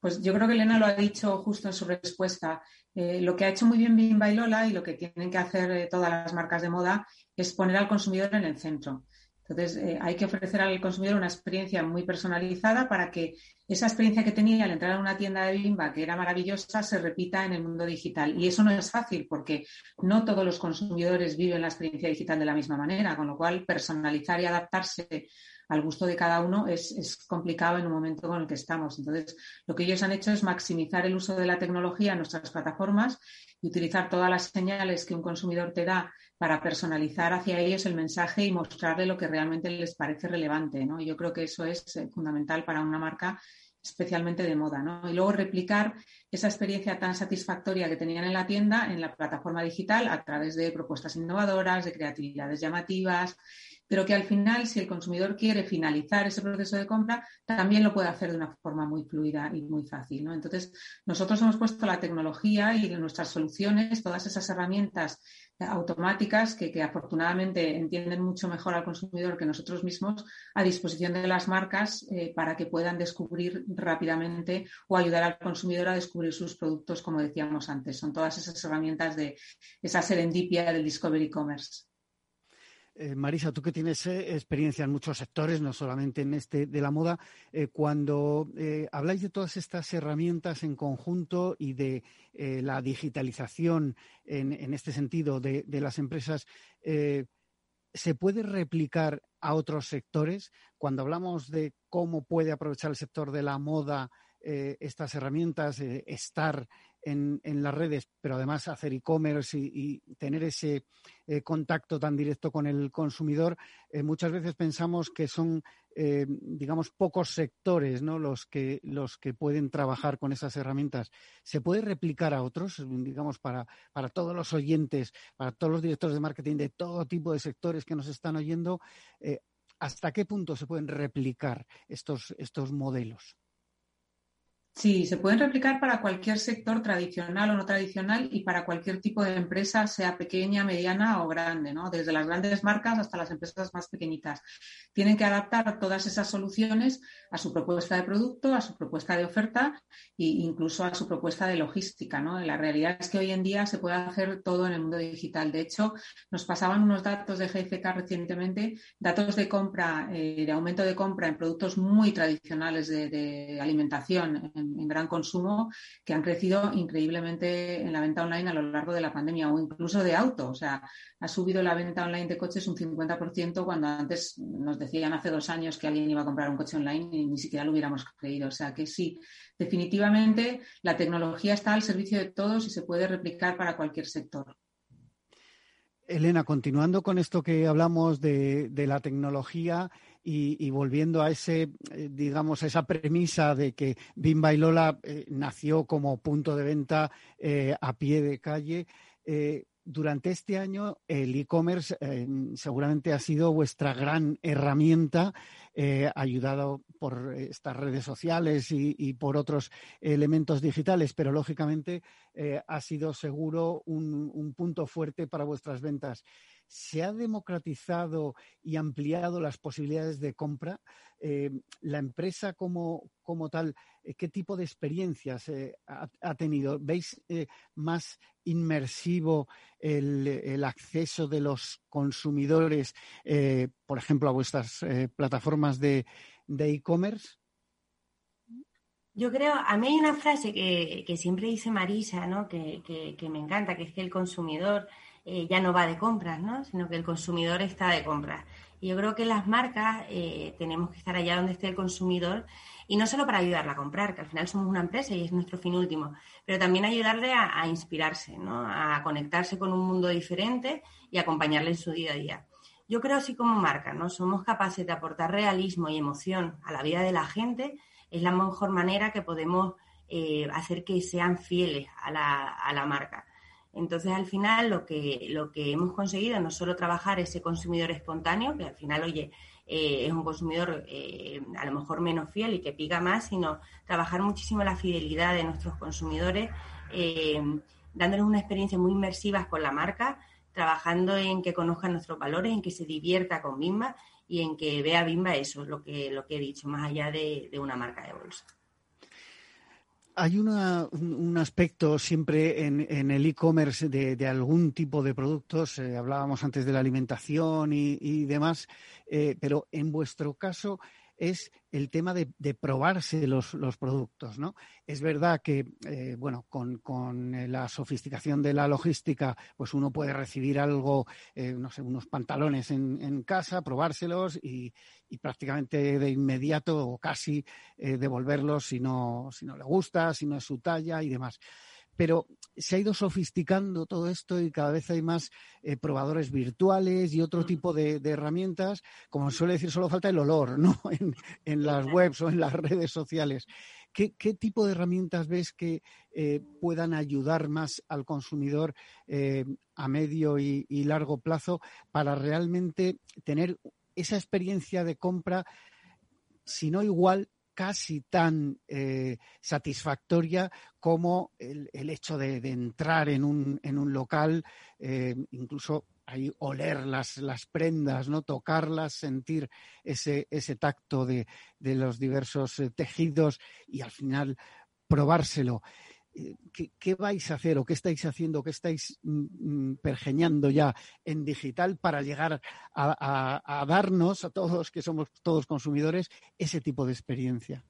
Pues yo creo que Elena lo ha dicho justo en su respuesta. Eh, lo que ha hecho muy bien Bimba y Lola y lo que tienen que hacer eh, todas las marcas de moda es poner al consumidor en el centro. Entonces, eh, hay que ofrecer al consumidor una experiencia muy personalizada para que esa experiencia que tenía al entrar a una tienda de Bimba, que era maravillosa, se repita en el mundo digital. Y eso no es fácil porque no todos los consumidores viven la experiencia digital de la misma manera, con lo cual personalizar y adaptarse al gusto de cada uno es, es, complicado en un momento con el que estamos. Entonces, lo que ellos han hecho es maximizar el uso de la tecnología en nuestras plataformas y utilizar todas las señales que un consumidor te da para personalizar hacia ellos el mensaje y mostrarle lo que realmente les parece relevante. ¿no? Yo creo que eso es eh, fundamental para una marca especialmente de moda, ¿no? Y luego replicar esa experiencia tan satisfactoria que tenían en la tienda en la plataforma digital a través de propuestas innovadoras, de creatividades llamativas pero que al final, si el consumidor quiere finalizar ese proceso de compra, también lo puede hacer de una forma muy fluida y muy fácil. ¿no? Entonces, nosotros hemos puesto la tecnología y nuestras soluciones, todas esas herramientas automáticas que, afortunadamente entienden mucho mejor al consumidor que nosotros mismos a disposición de las marcas eh, para que puedan descubrir rápidamente o ayudar al consumidor a descubrir sus productos, como decíamos antes. Son todas esas herramientas de esa serendipia del Discovery Commerce. Eh, Marisa, tú que tienes eh, experiencia en muchos sectores, no solamente en este de la moda, eh, cuando habláis de todas estas herramientas en conjunto y de la digitalización en, este sentido de, de las empresas, ¿se puede replicar a otros sectores? Cuando hablamos de cómo puede aprovechar el sector de la moda estas herramientas, estar en, las redes, pero además hacer e-commerce y, tener ese eh, contacto tan directo con el consumidor, eh, muchas veces pensamos que son, eh, digamos, pocos sectores ¿no? los, que, los que pueden trabajar con esas herramientas. ¿Se puede replicar a otros, digamos, para, para todos los oyentes, para todos los directores de marketing de todo tipo de sectores que nos están oyendo? ¿Hasta qué punto se pueden replicar estos, estos modelos? Sí, se pueden replicar para cualquier sector tradicional o no tradicional y para cualquier tipo de empresa, sea pequeña, mediana o grande, ¿no? Desde las grandes marcas hasta las empresas más pequeñitas. Tienen que adaptar todas esas soluciones a su propuesta de producto, a su propuesta de oferta e incluso a su propuesta de logística, ¿no? La realidad es que hoy en día se puede hacer todo en el mundo digital. De hecho, nos pasaban unos datos de GFK recientemente, datos de compra, eh, de aumento de compra en productos muy tradicionales de, de alimentación en, gran consumo que han crecido increíblemente en la venta online a lo largo de la pandemia o incluso de auto. O sea, ha subido la venta online de coches un 50% cuando antes nos decían hace dos años que alguien iba a comprar un coche online y ni siquiera lo hubiéramos creído. O sea que sí, definitivamente la tecnología está al servicio de todos y se puede replicar para cualquier sector. Elena, continuando con esto que hablamos de, la tecnología y, volviendo a ese, eh, digamos, a esa premisa de que Bimba y Lola eh, nació como punto de venta eh, a pie de calle, durante este año el e-commerce seguramente ha sido vuestra gran herramienta, ayudado por estas redes sociales y, por otros elementos digitales, pero lógicamente ha sido seguro un, punto fuerte para vuestras ventas se ha democratizado y ampliado las posibilidades de compra. Eh, la empresa como, tal, eh, ¿qué tipo de experiencias eh, ha, tenido? ¿Veis más inmersivo el, acceso de los consumidores, por ejemplo, a vuestras plataformas de e-commerce? Yo creo, a mí hay una frase que, siempre dice Marisa, ¿no? Que, me encanta, que es que el consumidor eh, ya no va de compras, ¿no? Sino que el consumidor está de compras. Y yo creo que las marcas eh, tenemos que estar allá donde esté el consumidor y no solo para ayudarla a comprar, que al final somos una empresa y es nuestro fin último, pero también ayudarle a, a inspirarse. A conectarse con un mundo diferente y acompañarle en su día a día. Yo creo así como marca, ¿no? Somos capaces de aportar realismo y emoción a la vida de la gente es la mejor manera que podemos eh, hacer que sean fieles a la, marca. Entonces, al final, lo que, lo que hemos conseguido no solo trabajar ese consumidor espontáneo, que al final, oye, eh, es un consumidor eh, a lo mejor menos fiel y que pica más, sino trabajar muchísimo la fidelidad de nuestros consumidores, dándoles una experiencia muy inmersiva con la marca, trabajando en que conozcan nuestros valores, en que se divierta con Bimba y en que vea Bimba eso es lo que, lo que he dicho, más allá de, una marca de bolsa. Hay un aspecto siempre en, el e-commerce de, algún tipo de productos, eh, hablábamos antes de la alimentación y, demás, eh, pero en vuestro caso es el tema de, probarse los, productos, ¿no? Es verdad que, eh, bueno, con, eh, la sofisticación de la logística, pues uno puede recibir algo, eh, no sé, unos pantalones en, casa, probárselos y, prácticamente de inmediato o casi devolverlos si no, si no le gusta, si no es su talla y demás pero se ha ido sofisticando todo esto y cada vez hay más eh, probadores virtuales y otro tipo de, herramientas. Como suele decir, solo falta el olor, (laughs) ¿no? En, las webs o en las redes sociales. ¿Qué, tipo de herramientas ves que eh, puedan ayudar más al consumidor eh, a medio y, largo plazo para realmente tener esa experiencia de compra, si no igual, casi tan eh, satisfactoria como el, hecho de, entrar en un, en un local, eh, incluso ahí oler las, las prendas, ¿no? tocarlas, sentir ese, ese tacto de, de los diversos eh, tejidos y al final probárselo. ¿Qué, vais a hacer o qué estáis haciendo, qué estáis mm, mm, pergeñando ya en digital para llegar a, darnos a todos que somos todos consumidores ese tipo de experiencia?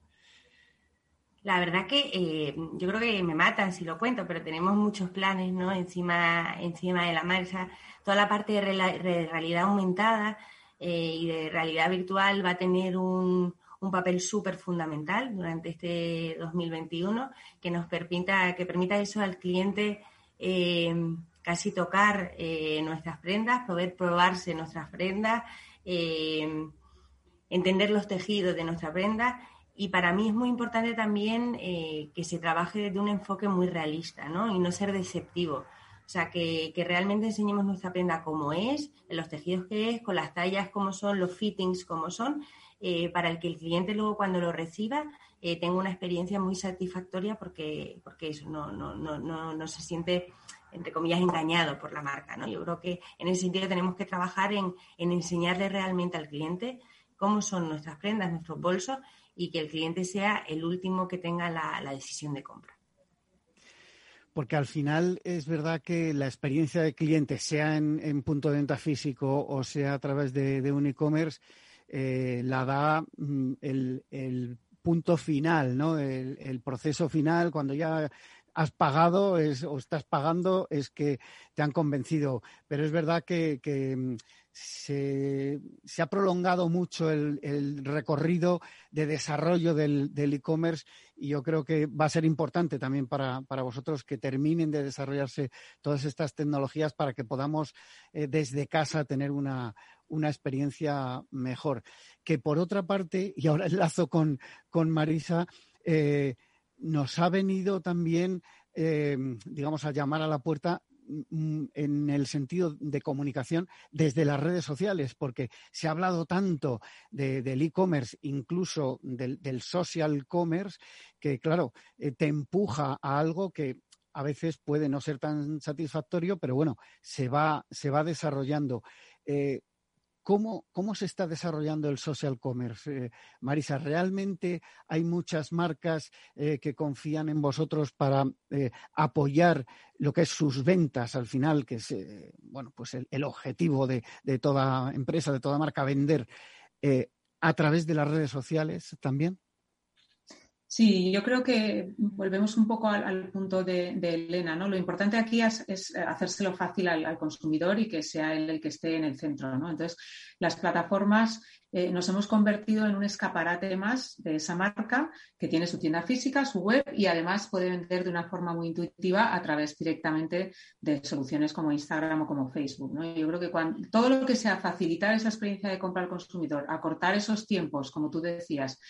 La verdad que eh, yo creo que me matan si lo cuento, pero tenemos muchos planes ¿no? encima, encima de la marcha. Toda la parte de, realidad aumentada eh, y de realidad virtual va a tener un, un papel súper fundamental durante este 2021 que nos permita, que permita eso al cliente eh, casi tocar eh, nuestras prendas, poder probarse nuestras prendas, eh, entender los tejidos de nuestra prenda. Y para mí es muy importante también que se trabaje desde un enfoque muy realista ¿no? y no ser deceptivo. O sea, que, que, realmente enseñemos nuestra prenda como es, los tejidos que es, con las tallas como son, los fittings como son, eh, para el que el cliente luego cuando lo reciba eh, tenga una experiencia muy satisfactoria porque, porque eso no, no, no, no, se siente entre comillas, engañado por la marca. ¿no? Yo creo que en ese sentido tenemos que trabajar en, enseñarle realmente al cliente cómo son nuestras prendas, nuestros bolsos y que el cliente sea el último que tenga la, decisión de compra. Porque al final es verdad que la experiencia de cliente, sea en, punto de venta físico o sea a través de un e-commerce, eh, la da mm, el, punto final, ¿no? El, proceso final, cuando ya has pagado o estás pagando, es que te han convencido. Pero es verdad que, mm, se, ha prolongado mucho el, recorrido de desarrollo del e-commerce y yo creo que va a ser importante también para, vosotros que terminen de desarrollarse todas estas tecnologías para que podamos eh, desde casa tener una, una experiencia mejor. Que por otra parte, y ahora enlazo con, con Marisa, eh, nos ha venido también, eh, digamos, a llamar a la puerta en el sentido de comunicación desde las redes sociales, porque se ha hablado tanto del e-commerce, incluso del, social commerce, que claro, eh, te empuja a algo que a veces puede no ser tan satisfactorio, pero bueno, se va, se va desarrollando. ¿Cómo, se está desarrollando el social commerce? Eh, Marisa, ¿realmente hay muchas marcas eh, que confían en vosotros para eh, apoyar lo que es sus ventas al final, que es bueno, pues el, objetivo de, toda empresa, de toda marca, vender a través de las redes sociales también? Sí, yo creo que volvemos un poco al, punto de, Elena, ¿no? Lo importante aquí es, hacérselo fácil al, consumidor y que sea él el que esté en el centro, ¿no? Entonces, las plataformas eh, nos hemos convertido en un escaparate más de esa marca que tiene su tienda física, su web y además puede vender de una forma muy intuitiva a través directamente de soluciones como Instagram o como Facebook. ¿no? Yo creo que cuando, todo lo que sea facilitar esa experiencia de compra al consumidor, acortar esos tiempos, como tú decías,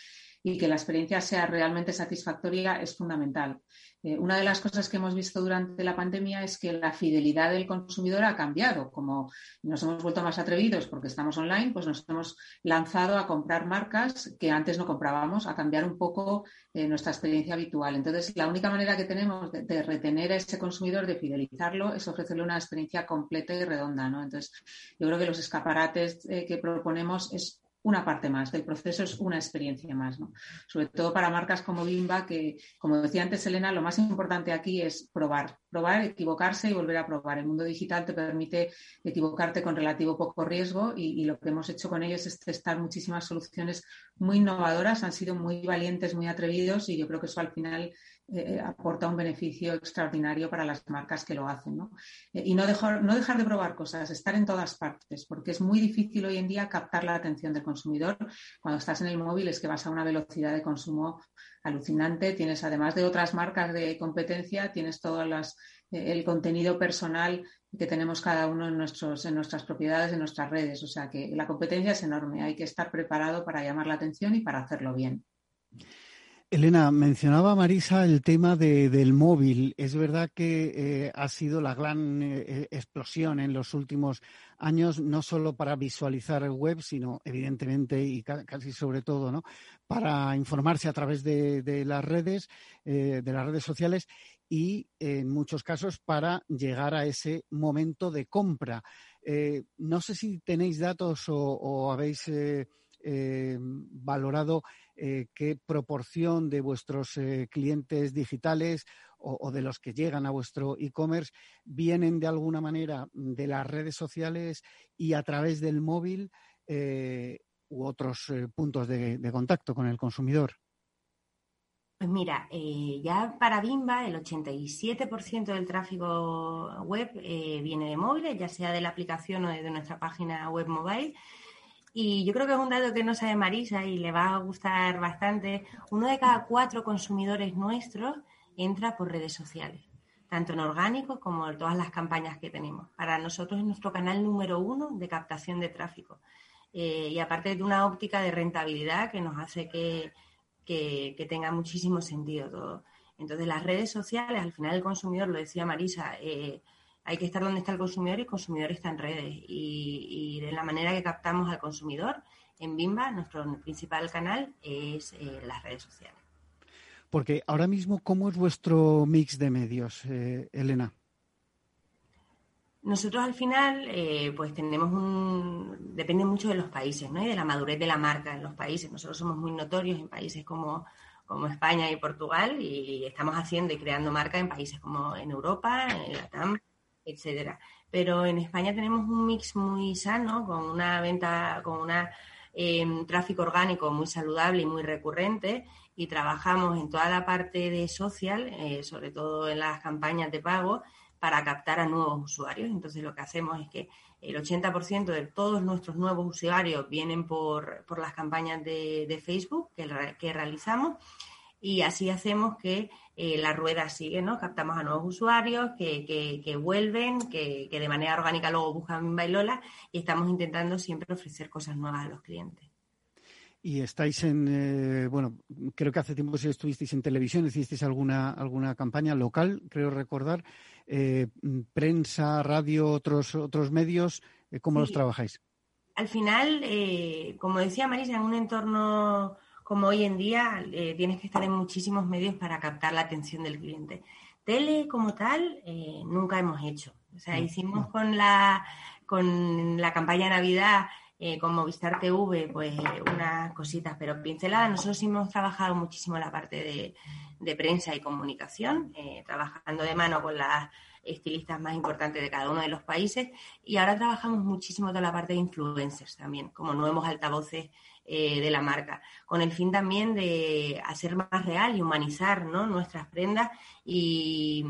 y que la experiencia sea realmente satisfactoria es fundamental. Eh, una de las cosas que hemos visto durante la pandemia es que la fidelidad del consumidor ha cambiado. Como nos hemos vuelto más atrevidos porque estamos online, pues nos hemos lanzado a comprar marcas que antes no comprábamos, a cambiar un poco eh, nuestra experiencia habitual. Entonces, la única manera que tenemos de, retener a ese consumidor, de fidelizarlo, es ofrecerle una experiencia completa y redonda. Entonces, yo creo que los escaparates eh, que proponemos es una parte más del proceso, es una experiencia más, ¿no? Sobre todo para marcas como Bimba, que, como decía antes Elena, lo más importante aquí es probar, probar, equivocarse y volver a probar. El mundo digital te permite equivocarte con relativo poco riesgo y, lo que hemos hecho con ellos es testar muchísimas soluciones muy innovadoras, han sido muy valientes, muy atrevidos y yo creo que eso al final eh, aporta un beneficio extraordinario para las marcas que lo hacen. ¿no? Eh, y no dejar, no dejar de probar cosas, estar en todas partes, porque es muy difícil hoy en día captar la atención del consumidor. Cuando estás en el móvil es que vas a una velocidad de consumo alucinante, tienes además de otras marcas de competencia, tienes todo las, eh, el contenido personal que tenemos cada uno en, nuestros, en nuestras propiedades, en nuestras redes. O sea que la competencia es enorme, hay que estar preparado para llamar la atención y para hacerlo bien. Elena, mencionaba Marisa el tema del móvil. Es verdad que eh, ha sido la gran eh, explosión en los últimos años, no solo para visualizar el web, sino evidentemente y casi sobre todo, ¿no? Para informarse a través de, las redes, eh, de las redes sociales y en muchos casos para llegar a ese momento de compra. no sé si tenéis datos o habéis valorado eh, qué proporción de vuestros eh, clientes digitales o, de los que llegan a vuestro e-commerce vienen de alguna manera de las redes sociales y a través del móvil eh, u otros puntos de, contacto con el consumidor. Pues mira, ya para Bimba el 87% del tráfico web viene de móviles, ya sea de la aplicación o de nuestra página web mobile. Y yo creo que es un dato que no sabe Marisa y le va a gustar bastante. Uno de cada cuatro consumidores nuestros entra por redes sociales, tanto en orgánico como en todas las campañas que tenemos. Para nosotros es nuestro canal número uno de captación de tráfico. Eh, y aparte de una óptica de rentabilidad que nos hace que, tenga muchísimo sentido todo. Entonces, las redes sociales, al final el consumidor, lo decía Marisa, eh, hay que estar donde está el consumidor y el consumidor está en redes. Y, de la manera que captamos al consumidor, en Bimba, nuestro principal canal es eh, las redes sociales. Porque ahora mismo, ¿cómo es vuestro mix de medios, eh, Elena? Nosotros al final, eh, pues tenemos un. Depende mucho de los países, ¿no? Y de la madurez de la marca en los países. Nosotros somos muy notorios en países como, como España y Portugal y estamos haciendo y creando marca en países como en Europa, en Latam, etcétera. Pero en España tenemos un mix muy sano, con una venta, con un em, tráfico orgánico muy saludable y muy recurrente, y trabajamos en toda la parte de social, eh, sobre todo en las campañas de pago, para captar a nuevos usuarios. Entonces lo que hacemos es que el 80% de todos nuestros nuevos usuarios vienen por, las campañas de, Facebook que, que realizamos y así hacemos que eh, la rueda sigue, ¿no? Captamos a nuevos usuarios que, vuelven, que, de manera orgánica luego buscan Bailola y estamos intentando siempre ofrecer cosas nuevas a los clientes. Y estáis en, eh, bueno, creo que hace tiempo si estuvisteis en televisión, hicisteis alguna, alguna campaña local, creo recordar, eh, prensa, radio, otros, otros medios, ¿cómo los trabajáis? Al final, como decía Marisa, en un entorno como hoy en día eh, tienes que estar en muchísimos medios para captar la atención del cliente. Tele como tal eh, nunca hemos hecho. O sea, mm. hicimos con la, con la campaña Navidad eh, con Movistar TV, pues unas cositas, pero pinceladas. Nosotros hemos trabajado muchísimo la parte de, de prensa y comunicación, trabajando de mano con las estilistas más importantes de cada uno de los países y ahora trabajamos muchísimo toda la parte de influencers también, como nuevos altavoces eh, de la marca, con el fin también de hacer más real y humanizar nuestras prendas y,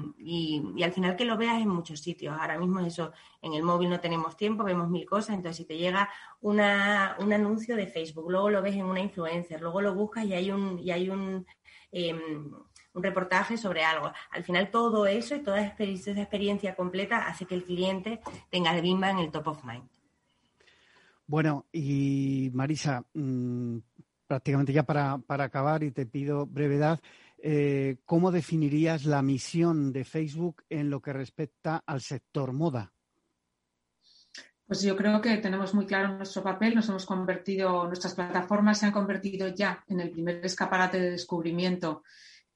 al final que lo veas en muchos sitios. Ahora mismo eso, en el móvil no tenemos tiempo, vemos mil cosas, entonces si te llega un anuncio de Facebook, luego lo ves en una influencer, luego lo buscas y hay un, y hay un, em, un reportaje sobre algo. Al final todo eso y toda esa experiencia completa hace que el cliente tenga de Bimba en el top of mind. Bueno, y Marisa, mm, prácticamente ya para, acabar y te pido brevedad, eh, ¿cómo definirías la misión de Facebook en lo que respecta al sector moda? Pues yo creo que tenemos muy claro nuestro papel, nos hemos convertido, nuestras plataformas se han convertido ya en el primer escaparate de descubrimiento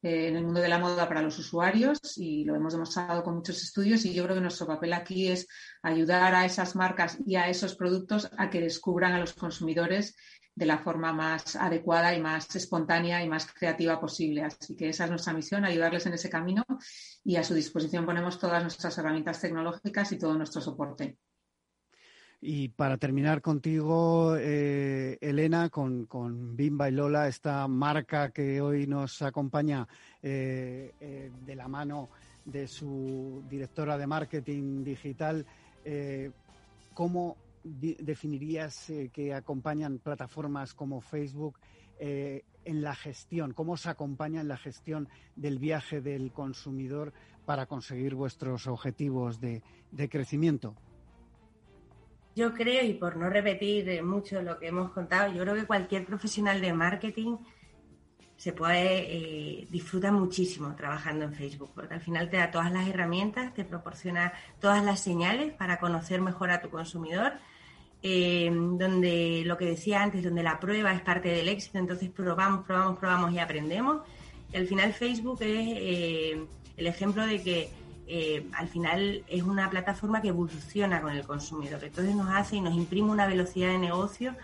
eh, en el mundo de la moda para los usuarios y lo hemos demostrado con muchos estudios y yo creo que nuestro papel aquí es ayudar a esas marcas y a esos productos a que descubran a los consumidores de la forma más adecuada y más espontánea y más creativa posible. Así que esa es nuestra misión, ayudarles en ese camino y a su disposición ponemos todas nuestras herramientas tecnológicas y todo nuestro soporte. Y para terminar contigo, eh, Elena, con, Bimba y Lola, esta marca que hoy nos acompaña eh, eh, de la mano de su directora de marketing digital, ¿cómo definirías que acompañan plataformas como Facebook en la gestión? ¿Cómo se acompaña en la gestión del viaje del consumidor para conseguir vuestros objetivos de crecimiento? Yo creo, y por no repetir eh, mucho lo que hemos contado, yo creo que cualquier profesional de marketing se puede eh, disfruta muchísimo trabajando en Facebook, porque al final te da todas las herramientas, te proporciona todas las señales para conocer mejor a tu consumidor, eh, donde lo que decía antes, donde la prueba es parte del éxito, entonces probamos, probamos, probamos y aprendemos. Y al final Facebook es el ejemplo de que eh, al final es una plataforma que evoluciona con el consumidor. Entonces nos hace y nos imprime una velocidad de negocio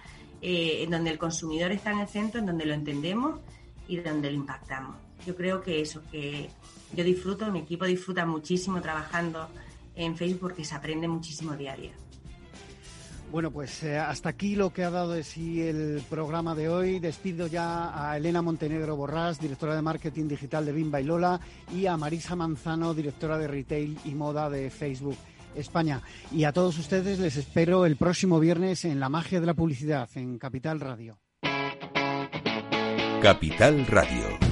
eh, en donde el consumidor está en el centro, en donde lo entendemos y donde lo impactamos. Yo creo que eso, que yo disfruto, mi equipo disfruta muchísimo trabajando en Facebook porque se aprende muchísimo día a día. Bueno, pues eh, hasta aquí lo que ha dado de sí el programa de hoy. Despido ya a Elena Montenegro Borrás, directora de marketing digital de Bimba y Lola, y a Marisa Manzano, directora de retail y moda de Facebook España. Y a todos ustedes les espero el próximo viernes en La Magia de la Publicidad, en Capital Radio. Capital Radio.